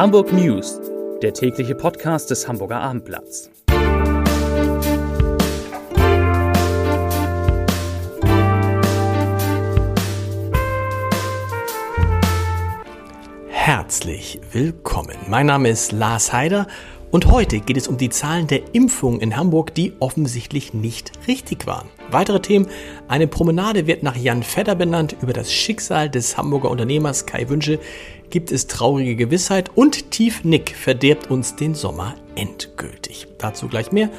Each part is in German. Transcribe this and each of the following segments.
Hamburg News, der tägliche Podcast des Hamburger Abendblatts. Herzlich willkommen. Mein Name ist Lars Heider und heute geht es um die Zahlen der Impfungen in Hamburg, die offensichtlich nicht richtig waren. Weitere Themen. Eine Promenade wird nach Jan Fedder benannt. Über das Schicksal des Hamburger Unternehmers Kai Wünsche gibt es traurige Gewissheit und Tief Nick verderbt uns den Sommer endgültig. Dazu gleich mehr.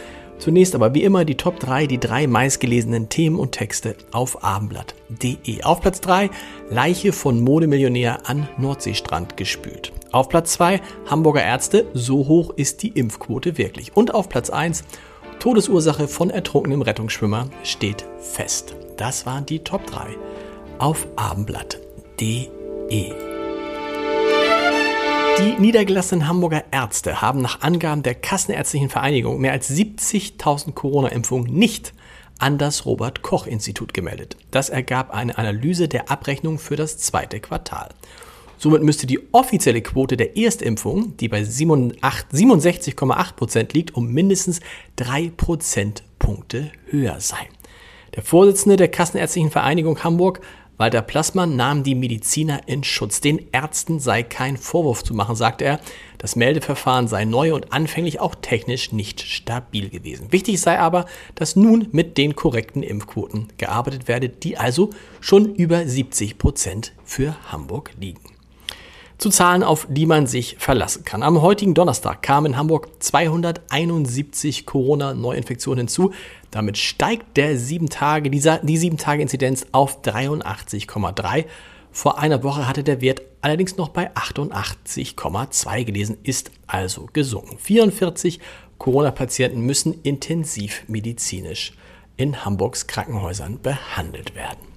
Zunächst aber wie immer die Top 3, die drei meistgelesenen Themen und Texte auf abendblatt.de. Auf Platz 3 Leiche von Modemillionär an Nordseestrand gespült. Auf Platz 2 Hamburger Ärzte, so hoch ist die Impfquote wirklich. Und auf Platz 1 Todesursache von ertrunkenem Rettungsschwimmer steht fest. Das waren die Top 3 auf abendblatt.de. Die niedergelassenen Hamburger Ärzte haben nach Angaben der Kassenärztlichen Vereinigung mehr als 70.000 Corona-Impfungen nicht an das Robert Koch Institut gemeldet. Das ergab eine Analyse der Abrechnung für das zweite Quartal. Somit müsste die offizielle Quote der Erstimpfung, die bei 67,8 Prozent liegt, um mindestens drei Prozentpunkte höher sein. Der Vorsitzende der Kassenärztlichen Vereinigung Hamburg Walter Plassmann nahm die Mediziner in Schutz. Den Ärzten sei kein Vorwurf zu machen, sagte er. Das Meldeverfahren sei neu und anfänglich auch technisch nicht stabil gewesen. Wichtig sei aber, dass nun mit den korrekten Impfquoten gearbeitet werde, die also schon über 70 Prozent für Hamburg liegen zu Zahlen, auf die man sich verlassen kann. Am heutigen Donnerstag kamen in Hamburg 271 Corona-Neuinfektionen hinzu. Damit steigt der sieben Tage, die, die 7-Tage-Inzidenz auf 83,3. Vor einer Woche hatte der Wert allerdings noch bei 88,2 gelesen, ist also gesunken. 44 Corona-Patienten müssen intensivmedizinisch in Hamburgs Krankenhäusern behandelt werden.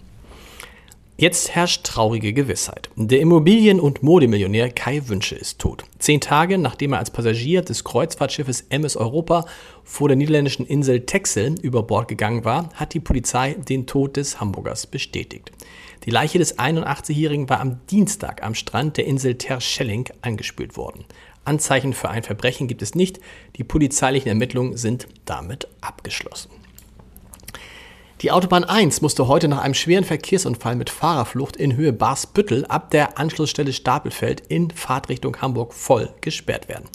Jetzt herrscht traurige Gewissheit. Der Immobilien- und Modemillionär Kai Wünsche ist tot. Zehn Tage nachdem er als Passagier des Kreuzfahrtschiffes MS Europa vor der niederländischen Insel Texel über Bord gegangen war, hat die Polizei den Tod des Hamburgers bestätigt. Die Leiche des 81-Jährigen war am Dienstag am Strand der Insel Terschelling angespült worden. Anzeichen für ein Verbrechen gibt es nicht. Die polizeilichen Ermittlungen sind damit abgeschlossen. Die Autobahn 1 musste heute nach einem schweren Verkehrsunfall mit Fahrerflucht in Höhe Barsbüttel ab der Anschlussstelle Stapelfeld in Fahrtrichtung Hamburg voll gesperrt werden.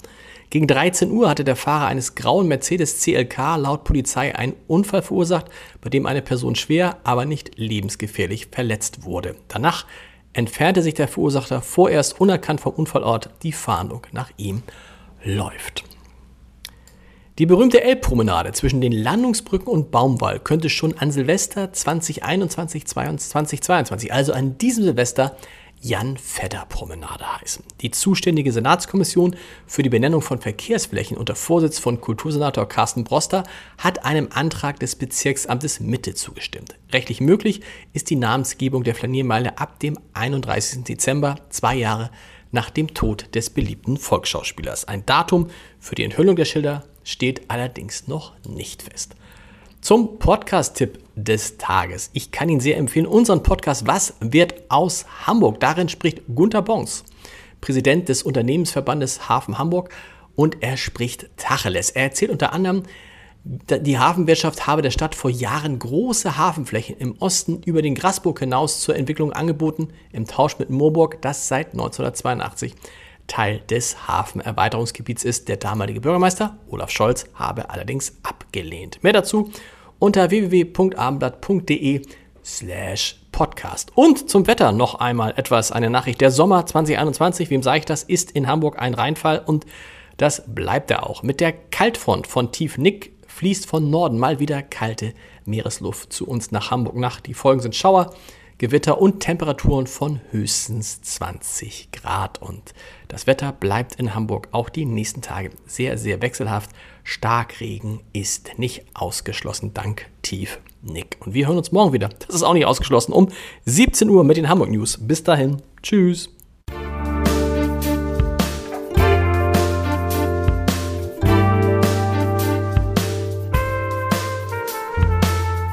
Gegen 13 Uhr hatte der Fahrer eines grauen Mercedes CLK laut Polizei einen Unfall verursacht, bei dem eine Person schwer, aber nicht lebensgefährlich verletzt wurde. Danach entfernte sich der Verursacher vorerst unerkannt vom Unfallort. Die Fahndung nach ihm läuft. Die berühmte Elbpromenade zwischen den Landungsbrücken und Baumwall könnte schon an Silvester 2021, 2022, also an diesem Silvester, Jan Fedder Promenade heißen. Die zuständige Senatskommission für die Benennung von Verkehrsflächen unter Vorsitz von Kultursenator Carsten Broster hat einem Antrag des Bezirksamtes Mitte zugestimmt. Rechtlich möglich ist die Namensgebung der Flaniermeile ab dem 31. Dezember, zwei Jahre nach dem Tod des beliebten Volksschauspielers. Ein Datum für die Enthüllung der Schilder steht allerdings noch nicht fest. Zum Podcast-Tipp des Tages. Ich kann Ihnen sehr empfehlen, unseren Podcast Was wird aus Hamburg? Darin spricht Gunther Bons, Präsident des Unternehmensverbandes Hafen Hamburg und er spricht Tacheles. Er erzählt unter anderem, die Hafenwirtschaft habe der Stadt vor Jahren große Hafenflächen im Osten über den Grasburg hinaus zur Entwicklung angeboten, im Tausch mit Moorburg, das seit 1982 Teil des Hafenerweiterungsgebiets ist. Der damalige Bürgermeister Olaf Scholz habe allerdings abgelehnt. Mehr dazu unter www.abendblatt.de slash podcast. Und zum Wetter noch einmal etwas, eine Nachricht. Der Sommer 2021, wem sage ich das, ist in Hamburg ein Reinfall und das bleibt er auch. Mit der Kaltfront von Tief Nick fließt von Norden mal wieder kalte Meeresluft zu uns nach Hamburg nach. Die Folgen sind Schauer, Gewitter und Temperaturen von höchstens 20 Grad. Und das Wetter bleibt in Hamburg auch die nächsten Tage sehr, sehr wechselhaft. Starkregen ist nicht ausgeschlossen, dank Tief Nick. Und wir hören uns morgen wieder. Das ist auch nicht ausgeschlossen, um 17 Uhr mit den Hamburg News. Bis dahin. Tschüss.